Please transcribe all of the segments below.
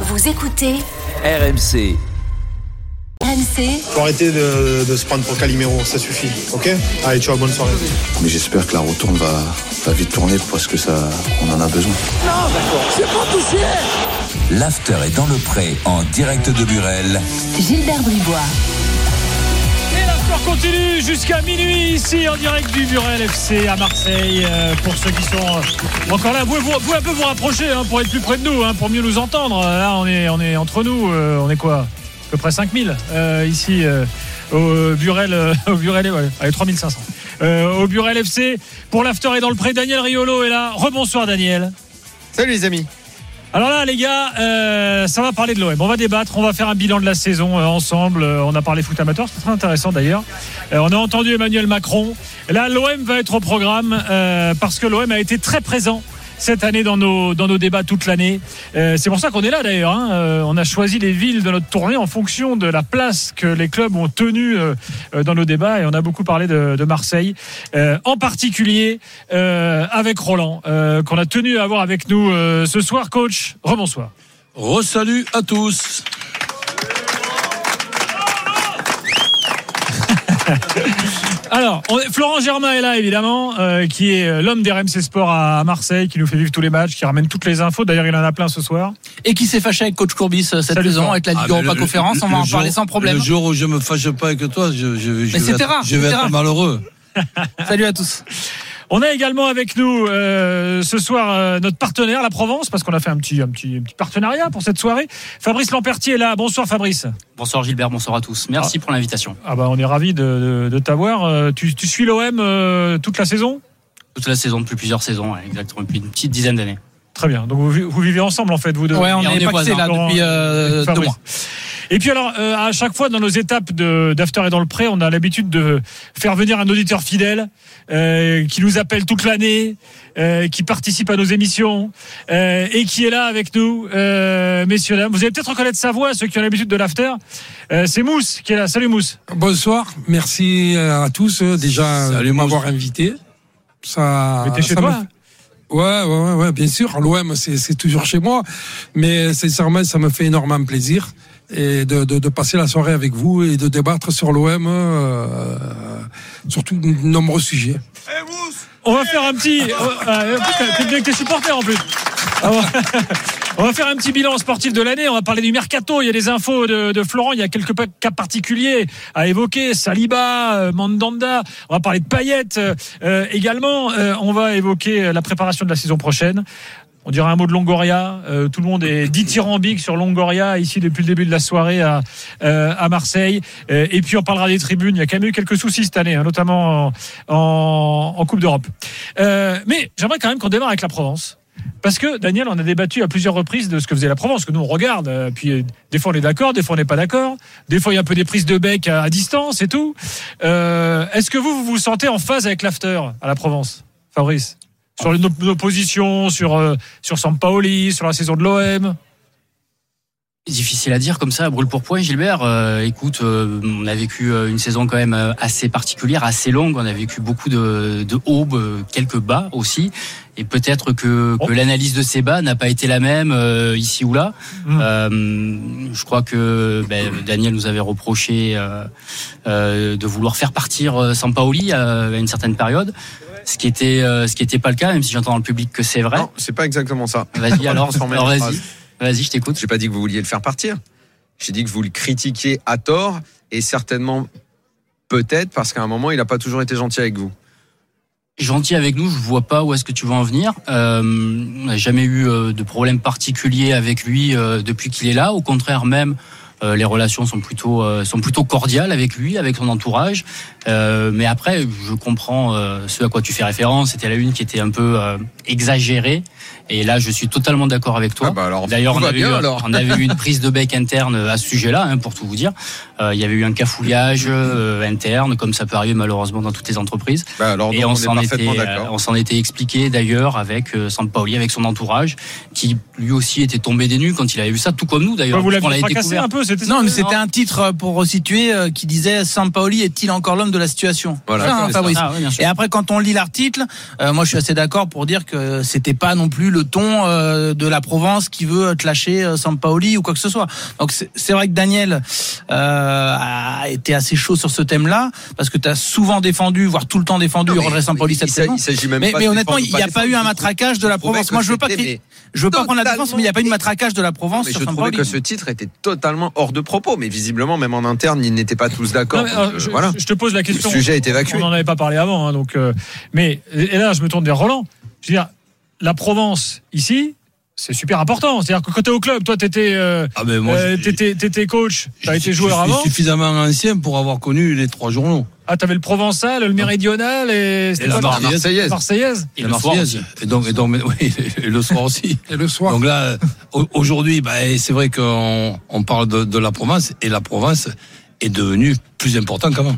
Vous écoutez RMC. RMC Faut arrêter de, de se prendre pour Calimero, ça suffit, ok? Allez, ciao, bonne soirée. Mais j'espère que la retourne va, va vite tourner parce que ça, on en a besoin. L'after est dans le pré en direct de Burel. Gilbert Bribois. Et l'after continue jusqu'à minuit ici en direct du Burel FC à Marseille. Euh, pour ceux qui sont encore là, vous pouvez, un peu vous rapprocher hein, pour être plus près de nous, hein, pour mieux nous entendre. Là, on est, on est entre nous. euh, on est quoi? À peu près 5000 euh, ici au Burel. au Burel ouais, allez, 3500. Euh, au Burel FC pour l'after est dans le pré. Daniel Riolo est là. Rebonsoir Daniel. Salut les amis. Alors là, les gars, euh, ça va parler de l'OM. On va débattre, on va faire un bilan de la saison euh, ensemble. Euh, on a parlé foot amateur, c'est très intéressant d'ailleurs. On a entendu Emmanuel Macron. Là, l'OM va être au programme parce que l'OM a été très présent cette année dans nos, dans nos débats toute l'année. Euh, c'est pour ça qu'on est là d'ailleurs. hein. Euh, on a choisi les villes de notre tournée en fonction de la place que les clubs ont tenue euh, euh, dans nos débats et on a beaucoup parlé de, de Marseille, Euh, en particulier euh, avec Roland, qu'on a tenu à avoir avec nous ce soir. Coach, rebonsoir. Resalut à tous. Alors, on est- Florent Germain est là évidemment, euh, qui est euh, l'homme des RMC Sport à, à Marseille, qui nous fait vivre tous les matchs, qui ramène toutes les infos. D'ailleurs, il en a plein ce soir. et qui s'est fâché avec coach Courbis euh, cette Salut, saison avec la Ligue Ah, Europa le- Conférence, on le va en jour- parler sans problème. Le jour où je me fâche pas avec toi, je, je, je Mais vais, c'était être, rare, je vais être malheureux. Salut à tous. On a également avec nous euh, ce soir euh, notre partenaire, la Provence, parce qu'on a fait un petit, un, petit, un petit partenariat pour cette soirée. Fabrice Lampertier est là. Bonsoir Fabrice. Bonsoir Gilbert, bonsoir à tous. Merci pour l'invitation. Ah bah on est ravis de, de, de t'avoir. Euh, Tu, tu suis l'OM euh, toute la saison? Toute la saison, depuis plusieurs saisons, ouais, exactement, depuis une petite dizaine d'années. Très bien. Donc vous, vous vivez ensemble en fait, vous deux. Ouais, on Et est paxés là Laurent depuis euh, deux mois. Et puis alors, euh, à chaque fois dans nos étapes de- d'After et dans le pré, on a l'habitude de faire venir un auditeur fidèle euh, qui nous appelle toute l'année, euh, qui participe à nos émissions euh, et qui est là avec nous, euh, messieurs dames. Vous allez peut-être reconnaître sa voix, ceux qui ont l'habitude de l'After. Euh, C'est Mousse qui est là. Salut Mousse. Bonsoir, merci à tous déjà Salut, de m'avoir invité. Ça, Mais t'es chez ça toi. me fait- Ouais, ouais, ouais, bien sûr. L'OM, c'est c'est toujours chez moi, mais sincèrement, ça me fait énormément plaisir et de, de, de passer la soirée avec vous et de débattre sur l'OM, euh, sur tout de nombreux sujets. On va faire un petit. euh, euh, t'es- avec tes supporters en plus. Ah. On va faire un petit bilan sportif de l'année. On va parler du mercato. Il y a des infos de, de Florent. Il y a quelques cas particuliers à évoquer. Saliba, euh, Mandanda. On va parler de Payet euh, également. Euh, on va évoquer la préparation de la saison prochaine. On dirait un mot de Longoria. Euh, tout le monde est dithyrambique sur Longoria ici depuis le début de la soirée à, euh, à Marseille. Euh, et puis on parlera des tribunes. Il y a quand même eu quelques soucis cette année, hein, notamment en, en, Coupe d'Europe. Euh, mais j'aimerais quand même qu'on démarre avec la Provence. Parce que Daniel, on a débattu à plusieurs reprises de ce que faisait la Provence, que nous on regarde, euh, puis euh, des fois on est d'accord, des fois on n'est pas d'accord, des fois il y a un peu des prises de bec à, distance et tout. Est-ce que vous, vous vous sentez en phase avec l'after à la Provence, Fabrice? Sur nos, nos positions, sur, euh, sur Sampaoli, sur la saison de l'OM Difficile à dire comme ça, à brûle pour point, Gilbert. Euh, écoute, euh, on a vécu euh, une saison quand même euh, assez particulière, assez longue. On a vécu beaucoup de, de hauts, euh, quelques bas aussi. Et peut-être que, que Oh. l'analyse de ces bas n'a pas été la même euh, ici ou là. Mm. Euh, je crois que ben, Daniel nous avait reproché euh, euh, de vouloir faire partir Sampaoli à, à une certaine période. Ce qui était, euh, ce qui était pas le cas, même si j'entends dans le public que c'est vrai. Non, c'est pas exactement ça. Vas-y alors, alors vas-y. Vas-y, je t'écoute. J'ai pas dit que vous vouliez le faire partir. J'ai dit que vous le critiquiez à tort et certainement peut-être parce qu'à un moment il n'a pas toujours été gentil avec vous. gentil avec nous, je vois pas où est-ce que tu veux en venir. Euh, on n'a jamais eu euh, de problème particulier avec lui euh, depuis qu'il est là. Au contraire même, les relations sont plutôt euh, sont plutôt cordiales avec lui, avec son entourage. Euh, mais après, je comprends euh, ce à quoi tu fais référence. C'était la une qui était un peu euh, exagérée. Et là, je suis totalement d'accord avec toi. Ah bah alors, D'ailleurs, on, va avait bien, eu, alors. on avait eu une prise de bec interne à ce sujet-là, hein, pour tout vous dire. Euh, il y avait eu un cafouillage euh, interne, comme ça peut arriver malheureusement dans toutes les entreprises. Bah alors Et donc, on on, s'en est était, parfaitement euh, d'accord. on s'en était expliqué d'ailleurs avec euh, Sampaoli, avec son entourage, qui lui aussi était tombé des nues quand il avait vu ça, tout comme nous d'ailleurs. Vous puisqu'on l'avez l'a fracassé un peu, c'était Non, mais c'était un titre euh, pour resituer euh, qui disait Sampaoli est-il encore l'homme de la situation? Voilà, Ça, hein. Fabrice. Ah, oui, bien sûr. Et après, quand on lit l'article, euh, moi, je suis assez d'accord pour dire que c'était pas non plus le ton euh, de la Provence qui veut te lâcher euh, Sampaoli ou quoi que ce soit. Donc, c'est vrai que Daniel euh, a été assez chaud sur ce thème-là parce que tu as souvent défendu, voire tout le temps défendu Non, mais Roger Sampaoli cette saison. il s'agit même mais, pas mais honnêtement, il n'y a pas eu un matraquage de la Provence. Moi, je veux pas, je veux pas prendre la défense, mais il n'y a pas eu de matraquage de la Provence je trouvais que ce titre était totalement hors de propos, mais visiblement, même en interne, ils n'étaient pas tous d'accord. Alors, euh, je, voilà. je te pose la question. Le sujet est évacué. On n'en avait pas parlé avant, hein, donc. euh, mais et là, je me tourne vers Roland. Je veux dire, la Provence ici, c'est super important. C'est-à-dire que quand t'es au club, toi, t'étais, euh, Ah ben moi, euh, t'étais, t'étais coach, t'as été joueur avant. suffisamment ancien pour avoir connu les trois journaux. Ah, t'avais le Provençal, le Méridional et, Et la Marseillaise. Marseillaise. Marseillaise. Et la le soir aussi. Et donc, et donc, mais- oui, et le soir aussi. Et le soir. Donc là, au- aujourd'hui, bah, c'est vrai qu'on on parle de, de la Provence et la Provence est devenue plus importante qu'avant.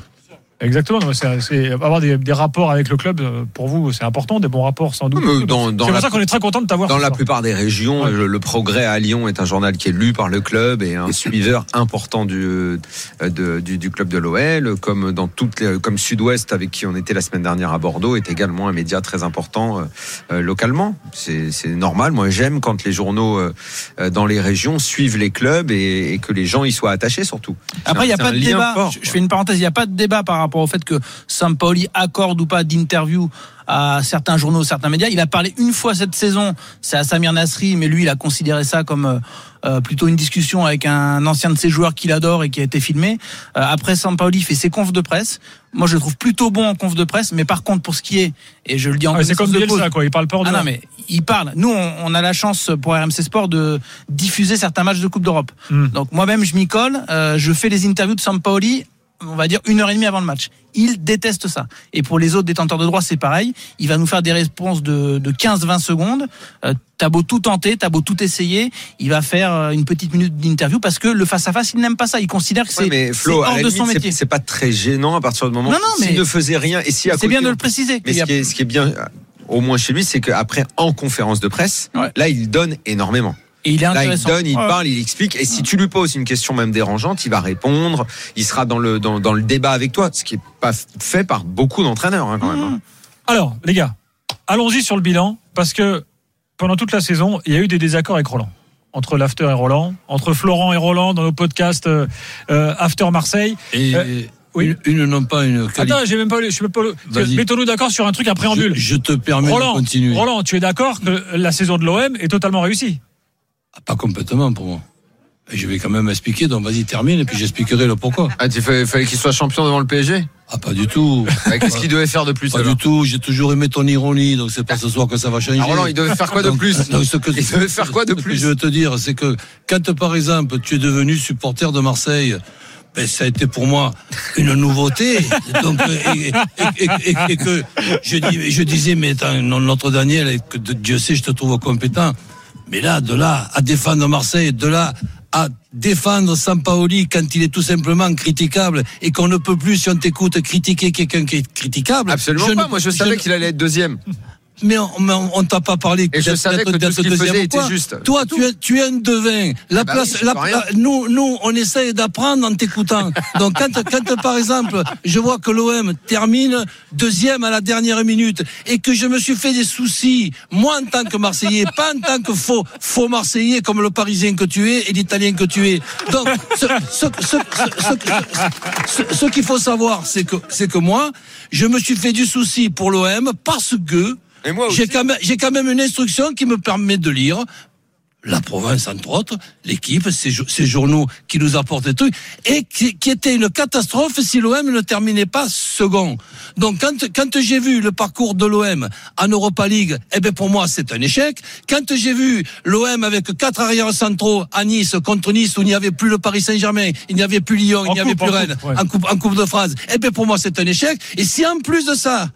Exactement. c'est, avoir des, des rapports avec le club, euh, pour vous, c'est important, des bons rapports sans doute. C'est la- pour ça qu'on est très content de t'avoir. Dans la soir. plupart des régions, Ouais. le, le Progrès à Lyon est un journal qui est lu par le club et un suiveur important du, euh, de- du, du club de l'OL, comme dans toutes les, comme Sud-Ouest avec qui on était la semaine dernière à Bordeaux, est également un média très important euh, localement. C'est normal. Moi, j'aime quand les journaux euh, dans les régions suivent les clubs et, et que les gens y soient attachés surtout. Après, il n'y a pas de débat. fort, je, je fais une parenthèse. Il n'y a pas de débat par rapport au fait que Sampaoli accorde ou pas d'interview à certains journaux, certains médias. Il a parlé une fois cette saison. C'est à Samir Nasri, mais lui, il a considéré ça comme euh, euh, plutôt une discussion avec un ancien de ses joueurs qu'il adore et qui a été filmé. Euh, après, Sampaoli fait ses confs de presse. Moi, je le trouve plutôt bon en conf de presse. Mais par contre, pour ce qui est, et je le dis en Ah, c'est comme de Bielsa, quoi. Il parle pas ah non, mais il parle. Nous, on, on a la chance pour RMC Sport de diffuser certains matchs de Coupe d'Europe. Hmm. Donc moi-même, je m'y colle. euh, je fais les interviews de Sampaoli, on va dire une heure et demie avant le match. Il déteste ça. Et pour les autres détenteurs de droit, c'est pareil. Il va nous faire des réponses de, de 15-20 secondes. Euh, t'as beau tout tenter, t'as beau tout essayer, il va faire euh, une petite minute d'interview parce que le face-à-face, il n'aime pas ça. Il considère que Ouais, c'est mais à hors la de limite, son métier. c'est pas très gênant à partir du moment Non, non, où s'il mais- ne faisait rien et si C'est bien de le préciser. Mais ce a- qui, est, ce qui est bien, au moins chez lui, c'est qu'après, en conférence de presse, Ouais. là, il donne énormément. Et il est Là, il intéressant. donne, il Ouais. parle, il explique. Et si tu lui poses une question même dérangeante, il va répondre. Il sera dans le, dans, dans le débat avec toi, ce qui est pas fait par beaucoup d'entraîneurs, hein, quand même. hein. Alors, les gars, allons-y sur le bilan, parce que pendant toute la saison, il y a eu des désaccords avec Roland. Entre l'After et Roland, entre Florent et Roland dans nos podcasts euh, euh, After Marseille. Et Euh, oui. une, une n'ont pas une qualité. Attends, j'ai même pas, je suis même pas. Mettons-nous d'accord sur un truc, un préambule. je, je te permets Roland, de continuer. Roland, tu es d'accord que la saison de l'OM est totalement réussie? Ah, Pas complètement pour moi. Et je vais quand même expliquer, donc vas-y, termine, et puis j'expliquerai le pourquoi. Ah, il fallait, fallait qu'il soit champion devant le PSG. Ah, pas du tout. Ah, Qu'est-ce qu'il devait faire de plus Pas alors du tout. J'ai toujours aimé ton ironie, donc c'est pas ce soir que ça va changer. Ah, Roland, il devait faire quoi de Donc- plus donc ce que- Il devait faire quoi de ce que plus Je veux te dire, c'est que quand par exemple tu es devenu supporter de Marseille, ben, ça a été pour moi une nouveauté. Donc, et, et- et- et- et que je, dis, je disais, mais attends, notre Daniel, que Dieu sait, je te trouve compétent. Mais là, de là à défendre Marseille, de là à défendre Sampaoli quand il est tout simplement critiquable et qu'on ne peut plus, si on t'écoute, critiquer quelqu'un qui est critiquable. Absolument je pas. ne- Moi, je savais qu'il allait être deuxième. Mais on, mais on- on t'a pas parlé. Et je d'être- savais que tout ce qu'il faisait était juste. Toi, tu es, tu es un devin. La Ah bah place, oui, la- la- nous, nous, on essaye d'apprendre en t'écoutant. Donc, quand, quand, par exemple, je vois que l'OM termine deuxième à la dernière minute et que je me suis fait des soucis, moi, en tant que Marseillais, pas en tant que faux, faux Marseillais comme le Parisien que tu es et l'Italien que tu es. Donc, ce- ce- ce- ce qu'il faut savoir, c'est que, c'est que moi, je me suis fait du souci pour l'OM parce que Et moi j'ai quand, même, j'ai quand même une instruction qui me permet de lire la province, entre autres, l'équipe, ces, jo- ces journaux qui nous apportent des trucs, et qui, qui était une catastrophe si l'OM ne terminait pas second. Donc quand, quand j'ai vu le parcours de l'OM en Europa League, eh ben pour moi c'est un échec. Quand j'ai vu l'OM avec quatre arrières centraux à Nice contre Nice où il n'y avait plus le Paris Saint-Germain, il n'y avait plus Lyon, il n'y avait plus en Rennes, coupe, ouais. en coupe, en coupe de France, eh ben pour moi c'est un échec. Et si en plus de ça,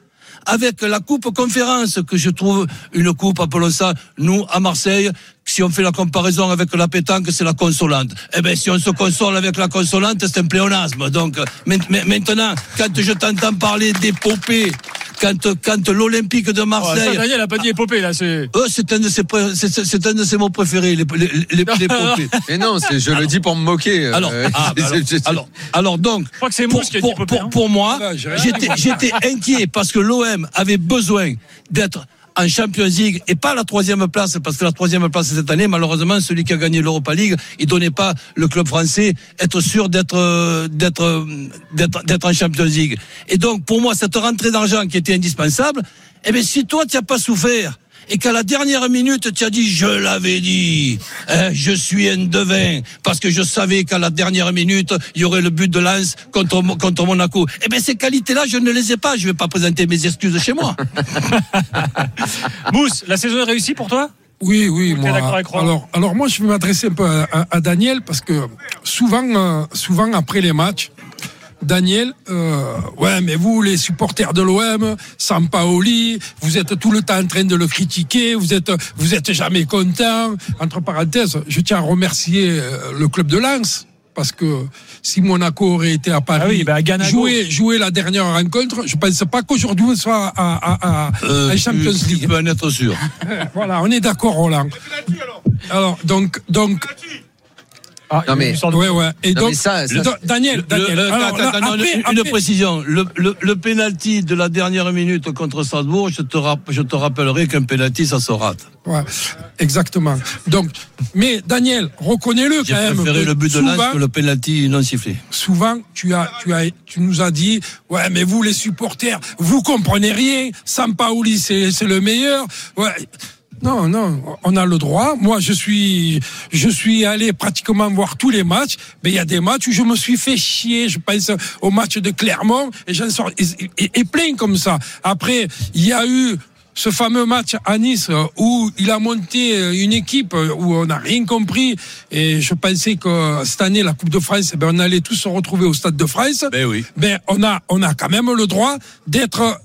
avec la coupe conférence que je trouve une coupe, appelons ça, nous à Marseille, si on fait la comparaison avec la pétanque, c'est la consolante. Eh ben, si on se console avec la consolante, c'est un pléonasme. Donc, euh, maint- maint- maintenant, quand je t'entends parler d'épopée, quand, quand l'Olympique de Oh, ça, Marseille, Daniel a pas dit épopée, là. C'est. euh, c'est un de ses, c'est- un de ses mots préférés, les, les, les- l'épopée. Mais non, c'est- je le dis pour me moquer. euh, Alors, ah, bah alors, alors, alors donc, Je crois que c'est pour, qui a dit pour, hein. pour moi, j'étais, j'étais inquiet parce que l'OM avait besoin d'être en Champions League et pas la troisième place parce que la troisième place cette année malheureusement celui qui a gagné l'Europa League il donnait pas le club français être sûr d'être euh, euh, d'être d'être en Champions League. Et donc pour moi cette rentrée d'argent qui était indispensable eh bien si toi tu n'as pas souffert et qu'à la dernière minute, tu as dit, je l'avais dit, hein, je suis un devin, parce que je savais qu'à la dernière minute, il y aurait le but de Lens contre, contre Monaco. Eh bien, ces qualités-là, je ne les ai pas. Je vais pas présenter mes excuses chez moi. Mousse, la saison est réussie pour toi? Oui, oui, moi. d'accord avec Roland Alors, alors moi, je vais m'adresser un peu à, à- à Daniel parce que souvent, euh, souvent après les matchs, Daniel, euh, ouais, mais vous, les supporters de l'OM, Sampaoli, vous êtes tout le temps en train de le critiquer, vous êtes, vous êtes jamais content. Entre parenthèses, je tiens à remercier euh, le club de Lens. Parce que si Monaco aurait été à Paris, Ah oui, bah, à jouer, jouer la dernière rencontre, je pense pas qu'aujourd'hui on soit à, à, à, Euh, à Champions tu, tu League. peux en être sûr. Voilà, on est d'accord, Roland. Alors, donc, donc, Ah, Non, mais- ouais, ouais. Et Non, donc, mais ça, ça- donc, Daniel, Le- Daniel. le- alors, attends, là, attends, non, après- une après- précision. Le, le, le penalty de la dernière minute contre Strasbourg, je te, je te rappellerai qu'un penalty, ça se rate. Ouais, exactement. Donc, mais Daniel, reconnais-le quand même. préféré le but de souvent, que le penalty non sifflé. souvent, tu as, tu as, tu nous as dit, ouais, mais vous les supporters, vous comprenez rien. Sampaoli, c'est, c'est le meilleur. Ouais. Non, non, on a le droit. Moi, je suis, je suis allé pratiquement voir tous les matchs. Mais il y a des matchs où je me suis fait chier. Je pense au match de Clermont et j'en sors et, et- et plein comme ça. Après, il y a eu ce fameux match à Nice euh, où il a monté euh, une équipe euh, où on n'a rien compris et je pensais que cette année la Coupe de France eh ben on allait tous se retrouver au Stade de France Ben oui. ben on a on a quand même le droit d'être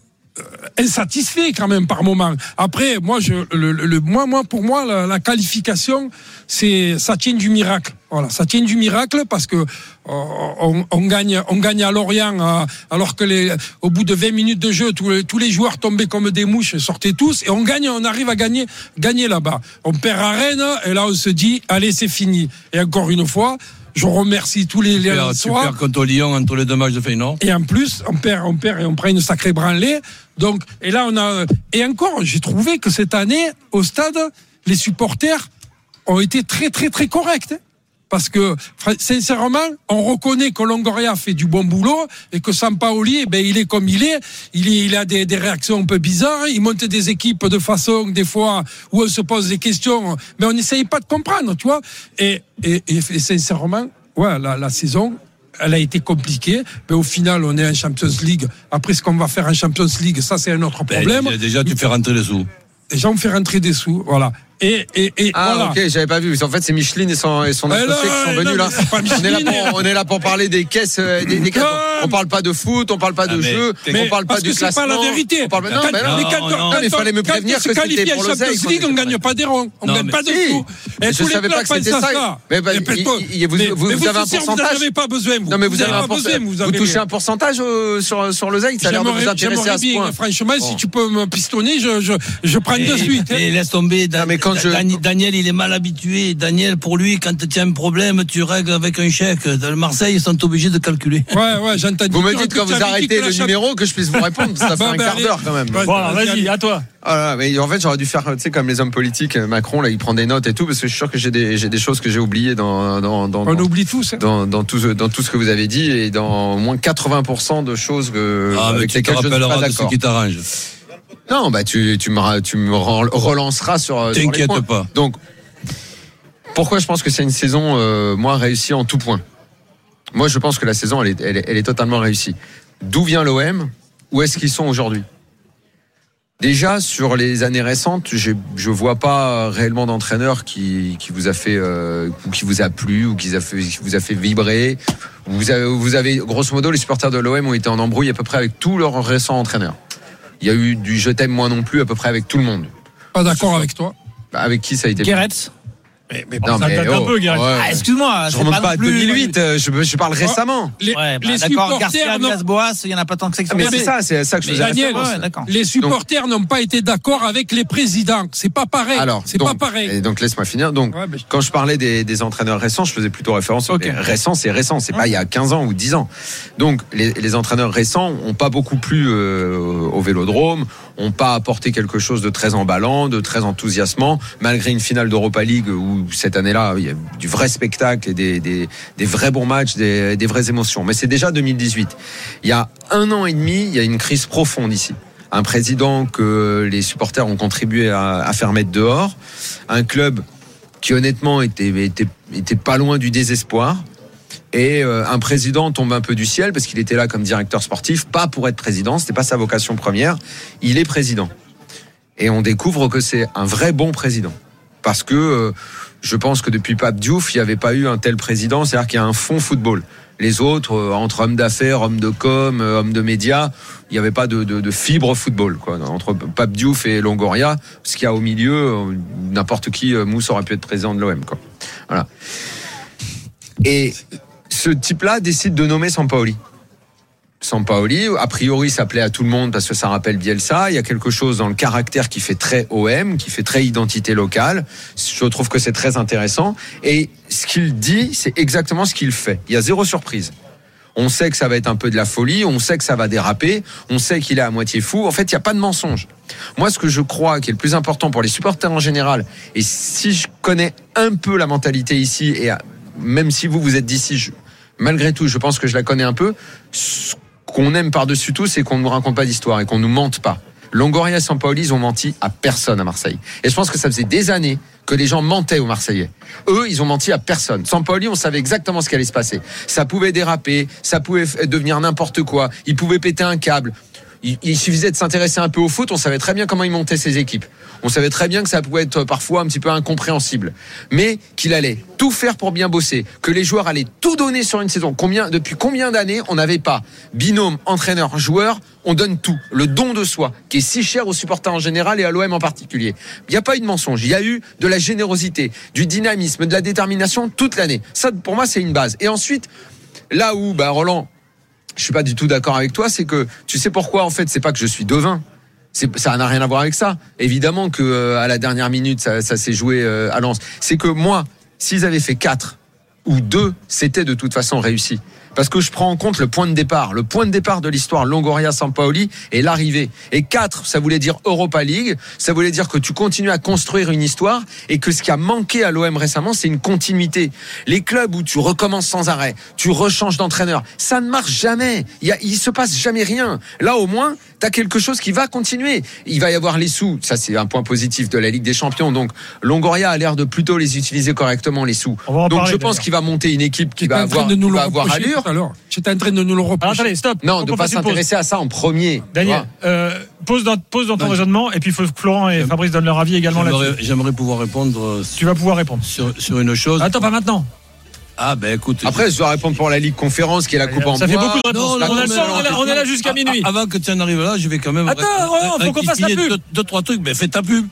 insatisfait quand même par moment. Après, moi, je, le, le- moi, moi, pour moi, la, la qualification, c'est, ça tient du miracle. Voilà, ça tient du miracle parce que euh, on, on gagne, on gagne à Lorient euh, alors que les, au bout de 20 minutes de jeu, tous les, tous les joueurs tombaient comme des mouches, sortaient tous et on gagne, on arrive à gagner, gagner là-bas. On perd à Rennes et là on se dit, allez, c'est fini. Et encore une fois. Je remercie tous les, les Super, soirs. super contre Lyon entre les deux matchs de Feyenoord. Et en plus, on perd, on perd et on prend une sacrée branlée. Donc, et là, on a, et encore, j'ai trouvé que cette année, au stade, les supporters ont été très, très, très corrects. Parce que, sincèrement, on reconnaît que Longoria fait du bon boulot et que Sampaoli, eh ben, il est comme il est. Il, a des, réactions un peu bizarres. Il monte des équipes de façon, des fois, où on se pose des questions, mais on n'essaye pas de comprendre, tu vois. Et, et, et, sincèrement, ouais, la saison, elle a été compliquée, mais au final, on est en Champions League. Après, ce qu'on va faire en Champions League, ça, c'est un autre Ben, problème. déjà, déjà, tu fais rentrer les sous. Déjà, on fait rentrer des sous, voilà. Et, et, et Ah voilà. ok, j'avais pas vu. En fait, c'est Micheline et son, et son Eh associé qui sont non, venus là. On est, là pour, on est là pour parler des caisses. euh, Des, des caisses. On parle pas de foot, on parle pas de Ah, mais- jeu, mais on parle pas parce du que c'est classement. pas la vérité. On parle... Non, mais non, non, non, non, mais il fallait me prévenir que c'était pour l'oseille on gagne pas des ronds. On gagne pas de sous. Et Je savais pas que c'était ça. Mais vous- avez un pourcentage Vous n'en avez pas besoin, vous. Non mais vous, avez un pourcentage. vous touchez un pourcentage sur sur l'oseille. Ça a l'air de vous intéresser à ce point. franchement, si tu peux me pistonner, je, je, je prends de suite. Et laisse tomber. Quand je- Daniel, il est mal habitué. Daniel, pour lui, quand tu as un problème, tu règles avec un chèque. Dans le Marseille, ils sont obligés de calculer. Ouais, ouais, j'entends. Vous me dites quand vous arrêtez le numéro que je puisse vous répondre. Ça fait un bah, quart d'heure quand même. Bon, alors, vas-y, à toi. Ah là, mais en fait, j'aurais dû faire, tu sais, comme les hommes politiques. Macron, là, il prend des notes et tout, parce que je suis sûr que j'ai des, j'ai des choses que j'ai oubliées dans, dans, dans, On dans, oublie tous. hein. dans, dans tout, ce- dans tout ce que vous avez dit et dans au moins 80% de choses que, Ah, mais avec lesquelles je ne suis pas d'accord. Non, bah, tu, tu me, tu me relanceras sur, T'inquiète pas. Donc, pourquoi je pense que c'est une saison, euh, moi, réussie en tout point? Moi, je pense que la saison, elle est, elle est, elle est totalement réussie. D'où vient l'OM Où est-ce qu'ils sont aujourd'hui? Déjà, sur les années récentes, je vois pas réellement d'entraîneur qui, qui vous a fait euh, ou qui vous a plu ou qui, a fait, qui vous a fait vibrer. Vous avez, vous avez, grosso modo, les supporters de l'OM ont été en embrouille à peu près avec tous leurs récents entraîneurs. Il y a eu du je t'aime moi non plus à peu près avec tout le monde. Pas d'accord avec toi. Bah, Avec qui ça a été Guéretz Mais, mais Non, ça mais date un oh, peu, ouais. Ah, excuse-moi, Je remonte pas pas à non plus- 2008, euh, je, je parle récemment. les, Ouais, bah, les Garcia, supporters n'ont- Villas-Boas, il y en a pas tant que ça. Ah, mais c'est ça, c'est ça que je faisais Daniel, référence. les supporters n'ont pas été d'accord avec les présidents. C'est pas pareil. Alors, c'est donc- pas pareil. Et donc laisse-moi finir. Donc, Ouais, mais- quand je parlais des, des entraîneurs récents, je faisais plutôt référence. Ok. mais Récent, c'est récent, c'est pas il y a 15 ans ou 10 ans. Donc, les, les entraîneurs récents ont pas beaucoup plu euh, au Vélodrome, ont pas apporté quelque chose de très emballant, de très enthousiasmant, malgré une finale d'Europa League où cette année-là, il y a du vrai spectacle et des, des, des vrais bons matchs, des, des vraies émotions. Mais c'est déjà 2018. Il y a un an et demi, il y a une crise profonde ici. Un président que les supporters ont contribué à, à faire mettre dehors, un club qui honnêtement était, était, était pas loin du désespoir. Et euh, un président tombe un peu du ciel parce qu'il était là comme directeur sportif, pas pour être président, c'était pas sa vocation première. Il est président. Et on découvre que c'est un vrai bon président. Parce que euh, je pense que depuis Pape Diouf, il n'y avait pas eu un tel président, c'est-à-dire qu'il y a un fond football. Les autres, euh, entre hommes d'affaires, hommes de com, hommes de médias, il n'y avait pas de, fibre football. Entre Pape Diouf et Longoria, ce qu'il y a au milieu, n'importe qui, Mousse aurait pu être président de l'OM. Voilà. Et ce type-là décide de nommer Sampaoli. Sampaoli, a priori, ça plaît à tout le monde parce que ça rappelle Bielsa. Il y a quelque chose dans le caractère qui fait très OM, qui fait très identité locale. Je trouve que c'est très intéressant. Et ce qu'il dit, c'est exactement ce qu'il fait. Il y a zéro surprise. On sait que ça va être un peu de la folie, on sait que ça va déraper, on sait qu'il est à moitié fou. En fait, il n'y a pas de mensonge. Moi, ce que je crois qui est le plus important pour les supporters en général, et si je connais un peu la mentalité ici, et même si vous, vous êtes d'ici, malgré tout, je pense que je la connais un peu, ce qu'on aime par-dessus tout, c'est qu'on ne nous raconte pas d'histoire et qu'on nous mente pas. Longoria et Sampaoli, ils ont menti à personne à Marseille. Et je pense que ça faisait des années que les gens mentaient aux Marseillais. Eux, ils ont menti à personne. Sampaoli, on savait exactement ce qui allait se passer. Ça pouvait déraper, ça pouvait devenir n'importe quoi. Il pouvait péter un câble. Il, suffisait de s'intéresser un peu au foot, on savait très bien comment il montait ses équipes. On savait très bien que ça pouvait être parfois un petit peu incompréhensible. Mais qu'il allait tout faire pour bien bosser, que les joueurs allaient tout donner sur une saison. Depuis combien d'années on n'avait pas binôme, entraîneur, joueur, on donne tout. Le don de soi, qui est si cher aux supporters en général et à l'OM en particulier. Il n'y a pas eu de mensonge. Il y a eu de la générosité, du dynamisme, de la détermination toute l'année. Ça, pour moi, c'est une base. Et ensuite, là où, bah, Roland, je suis pas du tout d'accord avec toi, c'est que tu sais pourquoi en fait, c'est pas que je suis devin. Ça n'a rien à voir avec ça. Évidemment que euh, à la dernière minute, ça, ça s'est joué euh, à Lens. C'est que moi, s'ils avaient fait 4 ou 2, c'était de toute façon réussi. Parce que je prends en compte le point de départ. Le point de départ de l'histoire Longoria Sampaoli est l'arrivée. Et 4, ça voulait dire Europa League. Ça voulait dire que tu continues à construire une histoire et que ce qui a manqué à l'OM récemment, c'est une continuité. Les clubs où tu recommences sans arrêt, tu rechanges d'entraîneur, ça ne marche jamais. Il se passe jamais rien. Là, au moins, tu as quelque chose qui va continuer. Il va y avoir les sous. Ça, c'est un point positif de la Ligue des Champions. Donc, Longoria a l'air de plutôt les utiliser correctement, les sous. Donc, parler, je pense qu'il va monter une équipe qui va avoir, de nous qui le va avoir allure. l'heure. J'étais en train de nous le Alors, reprocher. attendez, stop. Non, de pas s'intéresser à ça en premier. Daniel, euh, pose, dans, pose dans ton raisonnement et puis il faut que Florent et Fabrice donnent leur avis également J'aimerais là-dessus. j'aimerais pouvoir répondre Tu vas pouvoir répondre. sur, sur une chose. Attends, pas maintenant. Ah ben écoute. Après, je dois répondre pour la Ligue Conférence, qui est la Coupe en Ça fait bois. beaucoup de réponses. Non, non, on est là- jusqu'à minuit. Avant que tu en arrives là, je vais quand même. Attends, Roland, faut qu'on fasse la pub. Deux, deux, trois trucs, mais fais ta pub.